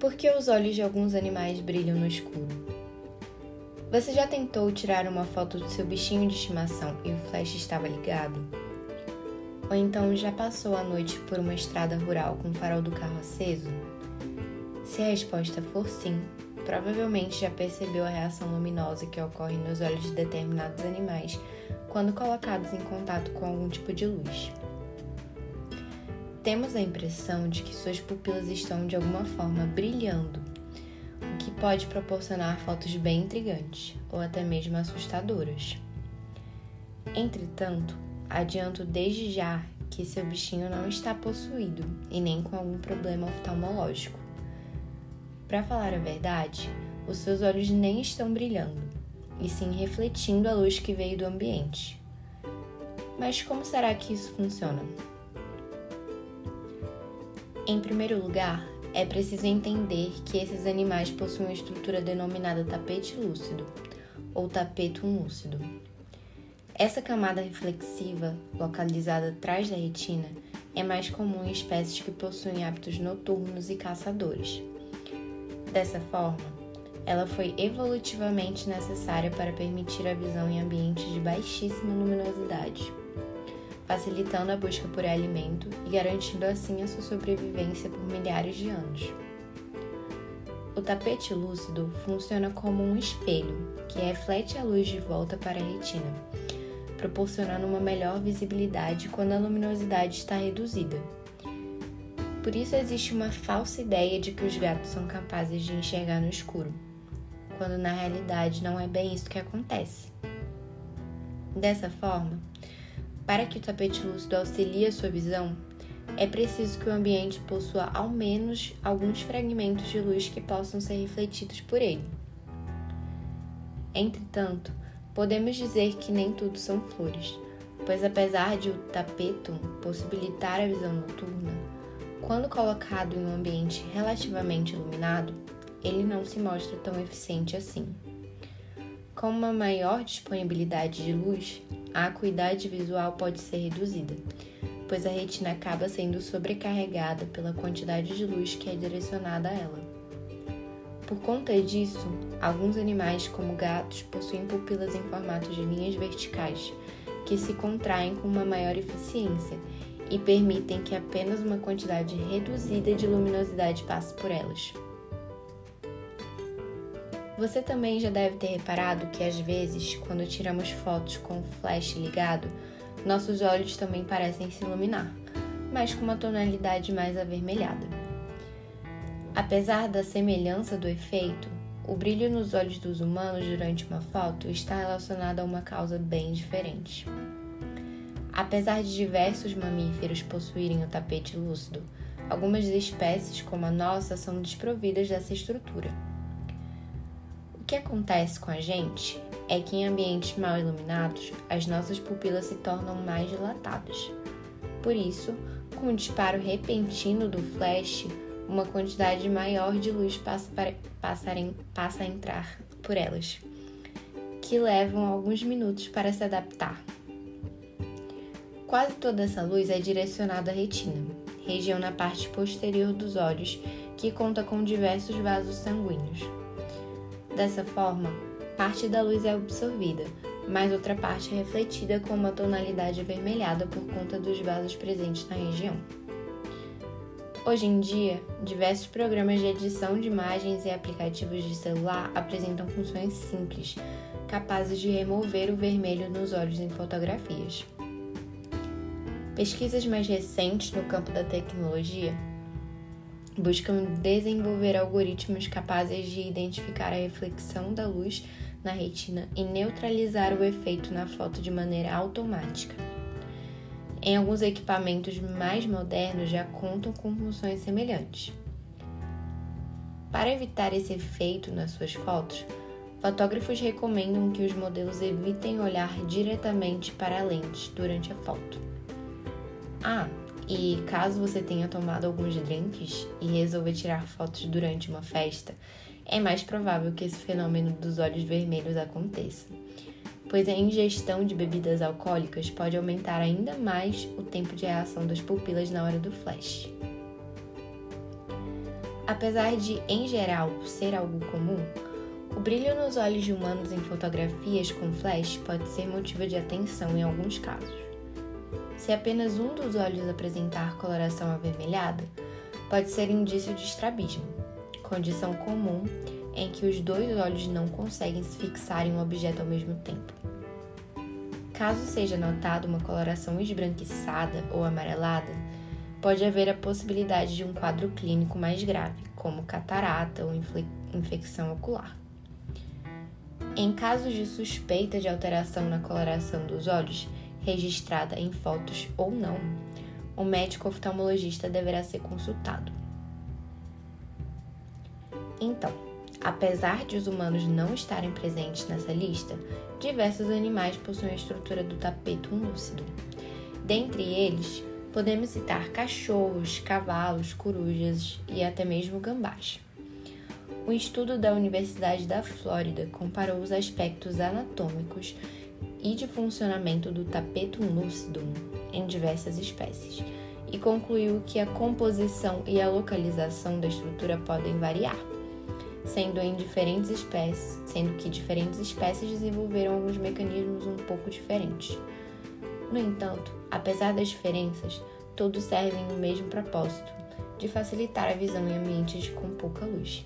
Por que os olhos de alguns animais brilham no escuro? Você já tentou tirar uma foto do seu bichinho de estimação e o flash estava ligado? Ou então já passou a noite por uma estrada rural com o farol do carro aceso? Se a resposta for sim, provavelmente já percebeu a reação luminosa que ocorre nos olhos de determinados animais quando colocados em contato com algum tipo de luz. Temos a impressão de que suas pupilas estão de alguma forma brilhando, o que pode proporcionar fotos bem intrigantes ou até mesmo assustadoras. Entretanto, adianto desde já que seu bichinho não está possuído e nem com algum problema oftalmológico. Para falar a verdade, os seus olhos nem estão brilhando, e sim refletindo a luz que veio do ambiente. Mas como será que isso funciona? Em primeiro lugar, é preciso entender que esses animais possuem uma estrutura denominada tapete lúcido ou tapetum lúcido. Essa camada reflexiva, localizada atrás da retina, é mais comum em espécies que possuem hábitos noturnos e caçadores. Dessa forma, ela foi evolutivamente necessária para permitir a visão em ambientes de baixíssima luminosidade facilitando a busca por alimento e garantindo assim a sua sobrevivência por milhares de anos. O tapete lúcido funciona como um espelho que reflete a luz de volta para a retina, proporcionando uma melhor visibilidade quando a luminosidade está reduzida. Por isso existe uma falsa ideia de que os gatos são capazes de enxergar no escuro, quando na realidade não é bem isso que acontece. Dessa forma, para que o tapete lúcido auxilie a sua visão, é preciso que o ambiente possua ao menos alguns fragmentos de luz que possam ser refletidos por ele. Entretanto, podemos dizer que nem tudo são flores, pois apesar de o tapetum possibilitar a visão noturna, quando colocado em um ambiente relativamente iluminado, ele não se mostra tão eficiente assim. Com uma maior disponibilidade de luz, a acuidade visual pode ser reduzida, pois a retina acaba sendo sobrecarregada pela quantidade de luz que é direcionada a ela. Por conta disso, alguns animais, como gatos, possuem pupilas em formato de linhas verticais, que se contraem com uma maior eficiência e permitem que apenas uma quantidade reduzida de luminosidade passe por elas. Você também já deve ter reparado que às vezes, quando tiramos fotos com o flash ligado, nossos olhos também parecem se iluminar, mas com uma tonalidade mais avermelhada. Apesar da semelhança do efeito, o brilho nos olhos dos humanos durante uma foto está relacionado a uma causa bem diferente. Apesar de diversos mamíferos possuírem o tapete lúcido, algumas espécies, como a nossa, são desprovidas dessa estrutura que acontece com a gente é que em ambientes mal iluminados, as nossas pupilas se tornam mais dilatadas. Por isso, com o disparo repentino do flash, uma quantidade maior de luz passa, para, passa, passa a entrar por elas, que levam alguns minutos para se adaptar. Quase toda essa luz é direcionada à retina, região na parte posterior dos olhos, que conta com diversos vasos sanguíneos. Dessa forma, parte da luz é absorvida, mas outra parte é refletida com uma tonalidade avermelhada por conta dos vasos presentes na região. Hoje em dia, diversos programas de edição de imagens e aplicativos de celular apresentam funções simples, capazes de remover o vermelho nos olhos em fotografias. Pesquisas mais recentes no campo da tecnologia buscam desenvolver algoritmos capazes de identificar a reflexão da luz na retina e neutralizar o efeito na foto de maneira automática. Em alguns equipamentos mais modernos já contam com funções semelhantes. Para evitar esse efeito nas suas fotos, fotógrafos recomendam que os modelos evitem olhar diretamente para a lente durante a foto. Ah, e caso você tenha tomado alguns drinks e resolva tirar fotos durante uma festa, é mais provável que esse fenômeno dos olhos vermelhos aconteça, pois a ingestão de bebidas alcoólicas pode aumentar ainda mais o tempo de reação das pupilas na hora do flash. Apesar de, em geral, ser algo comum, o brilho nos olhos de humanos em fotografias com flash pode ser motivo de atenção em alguns casos. Se apenas um dos olhos apresentar coloração avermelhada, pode ser indício de estrabismo, condição comum em que os dois olhos não conseguem se fixar em um objeto ao mesmo tempo. Caso seja notada uma coloração esbranquiçada ou amarelada, pode haver a possibilidade de um quadro clínico mais grave, como catarata ou infecção ocular. Em casos de suspeita de alteração na coloração dos olhos, registrada em fotos ou não, o médico oftalmologista deverá ser consultado. Então, apesar de os humanos não estarem presentes nessa lista, diversos animais possuem a estrutura do tapeto lúcido. Dentre eles, podemos citar cachorros, cavalos, corujas e até mesmo gambás. Um estudo da Universidade da Flórida comparou os aspectos anatômicos e de funcionamento do tapetum lucidum em diversas espécies e concluiu que a composição e a localização da estrutura podem variar, sendo em diferentes espécies, sendo que diferentes espécies desenvolveram alguns mecanismos um pouco diferentes. No entanto, apesar das diferenças, todos servem o mesmo propósito, de facilitar a visão em ambientes com pouca luz.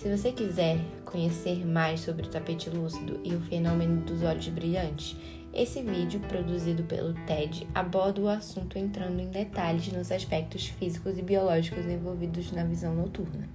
Se você quiser conhecer mais sobre o tapete lúcido e o fenômeno dos olhos brilhantes, esse vídeo, produzido pelo TED, aborda o assunto entrando em detalhes nos aspectos físicos e biológicos envolvidos na visão noturna.